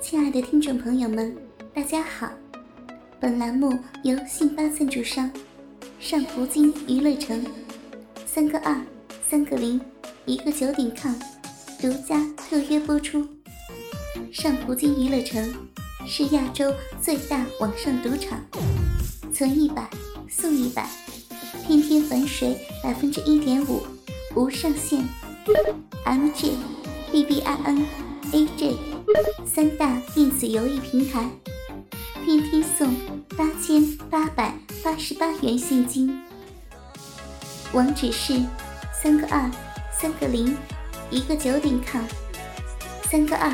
亲爱的听众朋友们，大家好！本栏目由信发赞助商上葡京娱乐城三个二三个零一个九点 com 独家特约播出。上葡京娱乐城是亚洲最大网上赌场，存一百送一百，天天还水百分之一点五，无上限。MJ、BBIN、AJ 三大电子游戏平台，天天送八千八百八十八元现金。网址是三个二三个零一个九点 com，三个二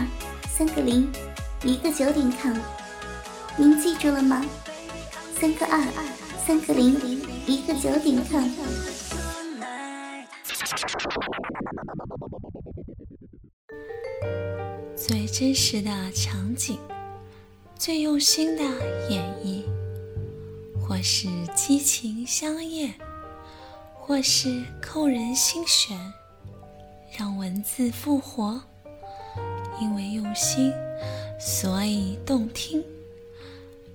三个零一个九点 com，您记住了吗？三个二三个零一个九点 com。最真实的场景，最用心的演绎，或是激情相艳，或是扣人心弦，让文字复活。因为用心，所以动听。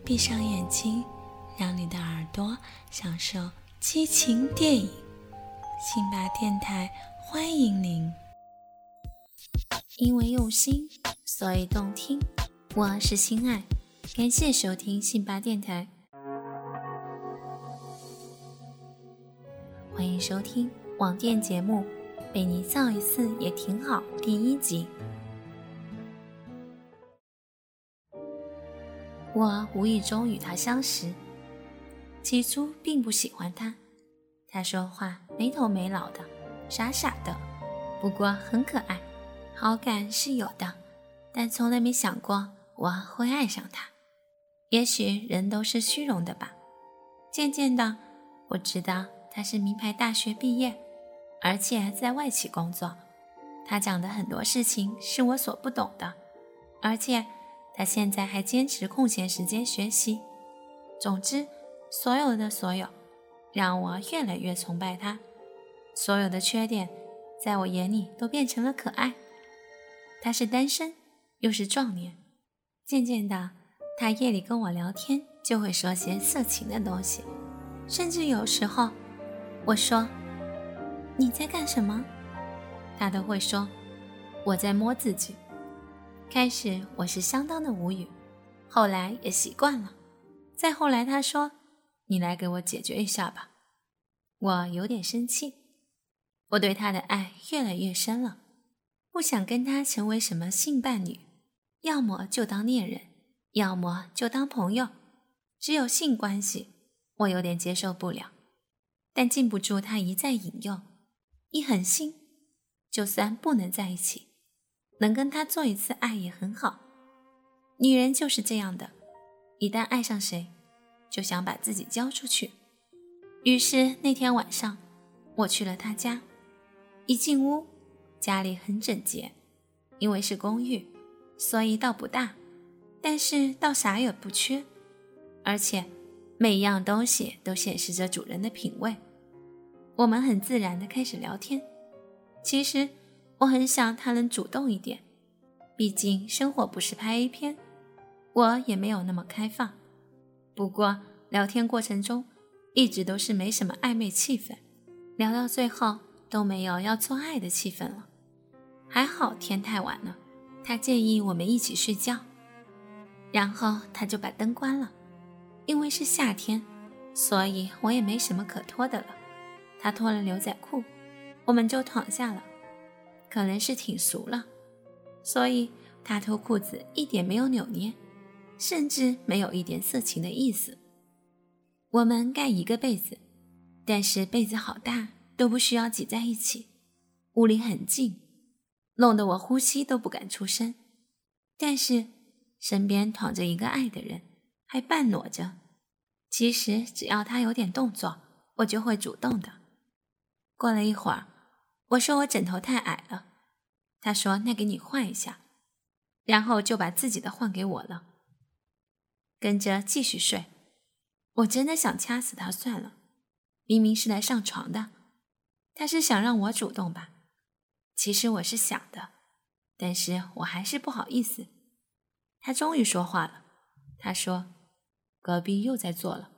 闭上眼睛，让你的耳朵享受激情电影。辛巴电台欢迎您。因为用心，所以动听。我是心爱，感谢收听信巴电台，欢迎收听网店节目《被你造一次也挺好》第一集。我无意中与他相识，起初并不喜欢他。他说话没头没脑的，傻傻的，不过很可爱，好感是有的，但从来没想过我会爱上他。也许人都是虚荣的吧。渐渐的，我知道他是名牌大学毕业，而且在外企工作。他讲的很多事情是我所不懂的，而且他现在还坚持空闲时间学习。总之，所有的所有。让我越来越崇拜他，所有的缺点在我眼里都变成了可爱。他是单身，又是壮年。渐渐的，他夜里跟我聊天就会说些色情的东西，甚至有时候我说你在干什么，他都会说我在摸自己。开始我是相当的无语，后来也习惯了。再后来他说。你来给我解决一下吧，我有点生气。我对他的爱越来越深了，不想跟他成为什么性伴侣，要么就当恋人，要么就当朋友，只有性关系，我有点接受不了。但禁不住他一再引诱，一狠心，就算不能在一起，能跟他做一次爱也很好。女人就是这样的，一旦爱上谁。就想把自己交出去，于是那天晚上，我去了他家。一进屋，家里很整洁，因为是公寓，所以倒不大，但是倒啥也不缺，而且每一样东西都显示着主人的品味。我们很自然的开始聊天。其实我很想他能主动一点，毕竟生活不是拍 A 片，我也没有那么开放。不过聊天过程中一直都是没什么暧昧气氛，聊到最后都没有要做爱的气氛了。还好天太晚了，他建议我们一起睡觉，然后他就把灯关了。因为是夏天，所以我也没什么可脱的了。他脱了牛仔裤，我们就躺下了。可能是挺熟了，所以他脱裤子一点没有扭捏。甚至没有一点色情的意思。我们盖一个被子，但是被子好大，都不需要挤在一起。屋里很静，弄得我呼吸都不敢出声。但是身边躺着一个爱的人，还半裸着。其实只要他有点动作，我就会主动的。过了一会儿，我说我枕头太矮了，他说那给你换一下，然后就把自己的换给我了。跟着继续睡，我真的想掐死他算了。明明是来上床的，他是想让我主动吧？其实我是想的，但是我还是不好意思。他终于说话了，他说：“隔壁又在做了，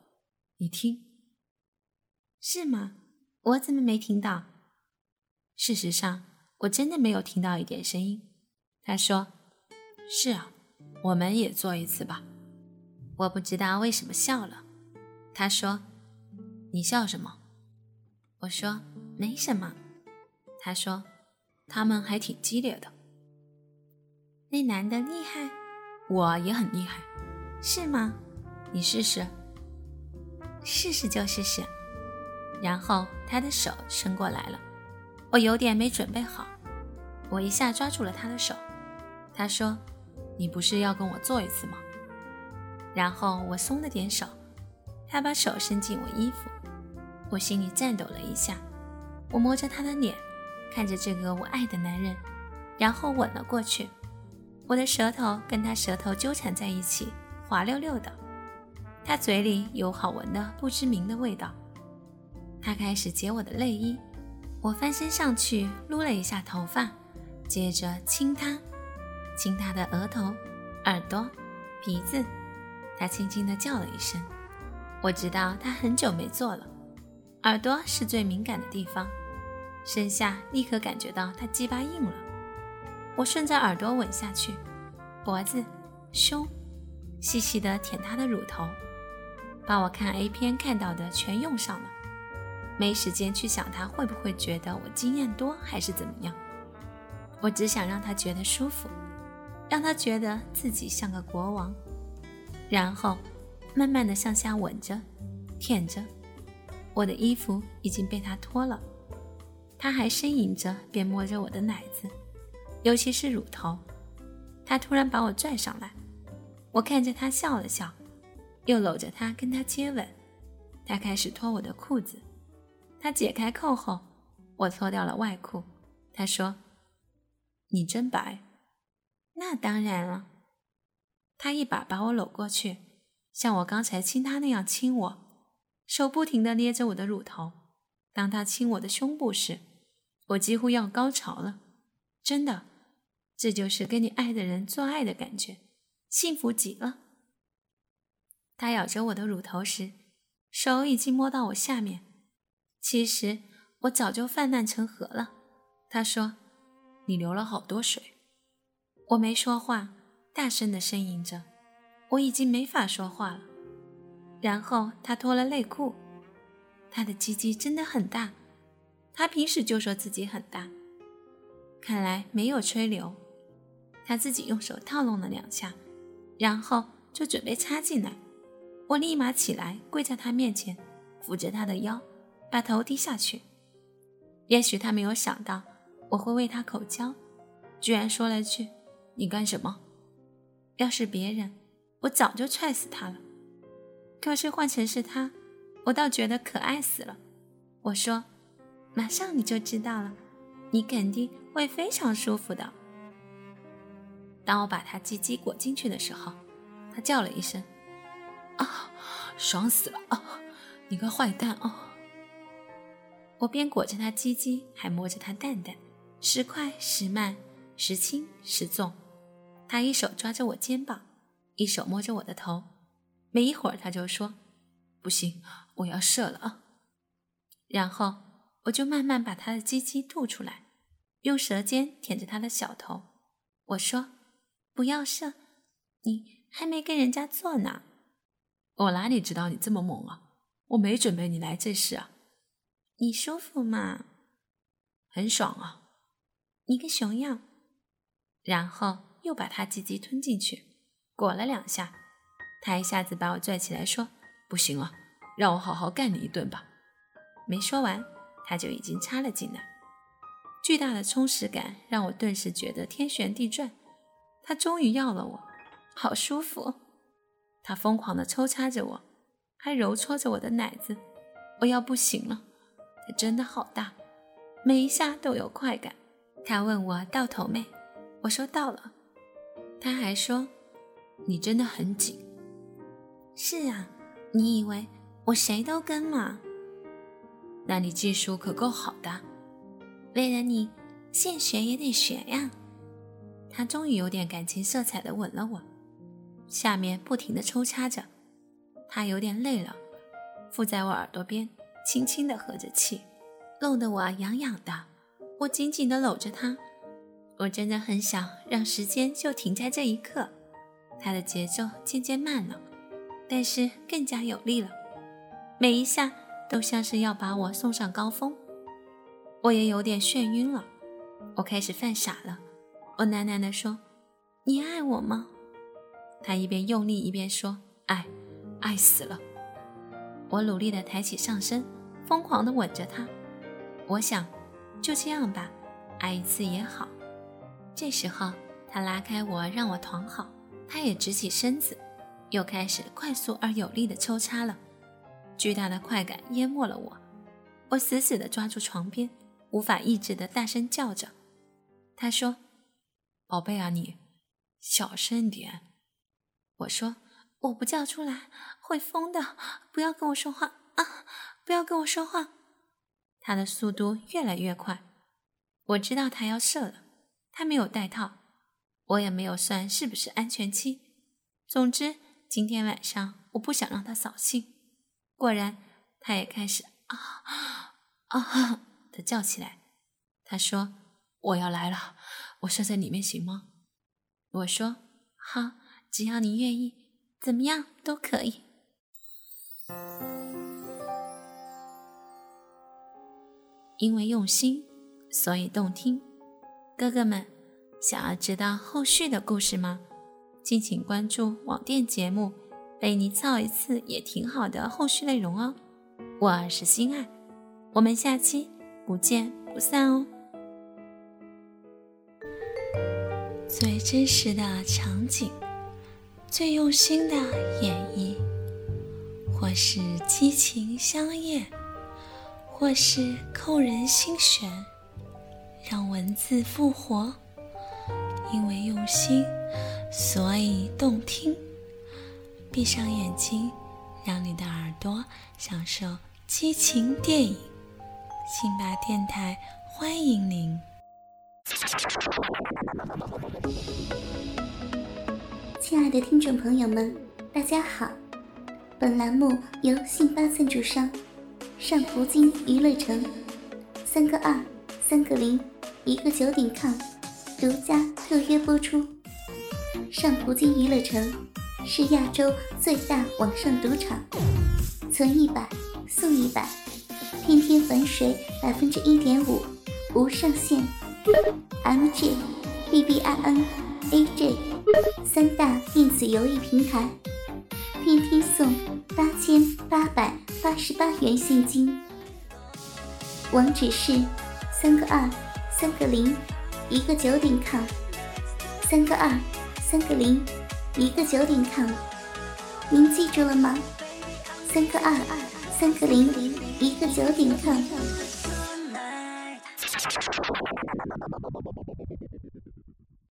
你听，是吗？我怎么没听到？事实上，我真的没有听到一点声音。”他说：“是啊，我们也做一次吧。”我不知道为什么笑了。他说：“你笑什么？”我说：“没什么。”他说：“他们还挺激烈的。”那男的厉害，我也很厉害，是吗？你试试，试试就试试。然后他的手伸过来了，我有点没准备好，我一下抓住了他的手。他说：“你不是要跟我做一次吗？”然后我松了点手，他把手伸进我衣服，我心里颤抖了一下。我摸着他的脸，看着这个我爱的男人，然后吻了过去。我的舌头跟他舌头纠缠在一起，滑溜溜的。他嘴里有好闻的不知名的味道。他开始解我的内衣，我翻身上去撸了一下头发，接着亲他。亲他的额头、耳朵、鼻子，他轻轻地叫了一声。我知道他很久没做了。耳朵是最敏感的地方，身下立刻感觉到他鸡巴硬了。我顺着耳朵吻下去，脖子、胸，细细地舔他的乳头，把我看 A 片看到的全用上了。没时间去想他会不会觉得我经验多还是怎么样，我只想让他觉得舒服。让他觉得自己像个国王，然后慢慢的向下吻着、舔着。我的衣服已经被他脱了，他还呻吟着，便摸着我的奶子，尤其是乳头。他突然把我拽上来，我看着他笑了笑，又搂着他跟他接吻。他开始脱我的裤子，他解开扣后，我脱掉了外裤。他说：“你真白。”那当然了，他一把把我搂过去，像我刚才亲他那样亲我，手不停地捏着我的乳头。当他亲我的胸部时，我几乎要高潮了。真的，这就是跟你爱的人做爱的感觉，幸福极了。他咬着我的乳头时，手已经摸到我下面。其实我早就泛滥成河了。他说：“你流了好多水。”我没说话，大声的呻吟着，我已经没法说话了。然后他脱了内裤，他的鸡鸡真的很大，他平时就说自己很大，看来没有吹牛。他自己用手套弄了两下，然后就准备插进来。我立马起来，跪在他面前，扶着他的腰，把头低下去。也许他没有想到我会为他口交，居然说了句。你干什么？要是别人，我早就踹死他了。可是换成是他，我倒觉得可爱死了。我说：“马上你就知道了，你肯定会非常舒服的。”当我把他鸡鸡裹进去的时候，他叫了一声：“啊，爽死了啊！你个坏蛋啊！”我边裹着他鸡鸡，还摸着他蛋蛋，时快时慢，时轻时重。他一手抓着我肩膀，一手摸着我的头，没一会儿他就说：“不行，我要射了啊！”然后我就慢慢把他的鸡鸡吐出来，用舌尖舔着他的小头。我说：“不要射，你还没跟人家做呢。”我哪里知道你这么猛啊！我没准备你来这事啊！你舒服吗？很爽啊！你个熊样！然后。又把他鸡鸡吞进去，裹了两下，他一下子把我拽起来，说：“不行了，让我好好干你一顿吧。”没说完，他就已经插了进来。巨大的充实感让我顿时觉得天旋地转。他终于要了我，好舒服。他疯狂地抽插着我，还揉搓着我的奶子，我要不行了。他真的好大，每一下都有快感。他问我到头没，我说到了。他还说：“你真的很紧。”是啊，你以为我谁都跟吗？那你技术可够好的。为了你，现学也得学呀。他终于有点感情色彩的吻了我，下面不停的抽插着。他有点累了，附在我耳朵边，轻轻的和着气，弄得我痒痒的。我紧紧的搂着他，我真的很想让时间就停在这一刻。他的节奏渐渐慢了，但是更加有力了，每一下都像是要把我送上高峰。我也有点眩晕了，我开始犯傻了。我喃喃地说：“你爱我吗？”他一边用力一边说：“爱，爱死了。”我努力地抬起上身，疯狂地吻着他。我想，就这样吧，爱一次也好。这时候，他拉开我，让我躺好。他也直起身子，又开始快速而有力的抽插了。巨大的快感淹没了我，我死死地抓住床边，无法抑制地大声叫着。他说。宝贝啊，你小声点。我说我不叫出来会疯的，不要跟我说话啊！不要跟我说话。他的速度越来越快，我知道他要射了。他没有带套，我也没有算是不是安全期。总之，今天晚上我不想让他扫兴。果然，他也开始啊啊的叫起来。他说我要来了。我睡在里面行吗？我说好，只要你愿意，怎么样都可以。因为用心，所以动听。哥哥们，想要知道后续的故事吗？敬请关注网店节目《被你操一次也挺好的》后续内容哦。我是心爱，我们下期不见不散哦。最真实的场景，最用心的演绎，或是激情相艳，或是扣人心弦，让文字复活。因为用心，所以动听。闭上眼睛，让你的耳朵享受激情电影。辛巴电台欢迎您。亲爱的听众朋友们，大家好！本栏目由信发赞助商上葡京娱乐城三个二三个零一个九点 com 独家特约播出。上葡京娱乐城是亚洲最大网上赌场，存一百送一百，天天返水百分之一点五，无上限。M J B B I N A J 三大电子游戏平台，天天送八千八百八十八元现金。网址是三个二三个零一个九点 com，三个二三个零一个九点零您记住了吗？三个二三个零一个九点 com。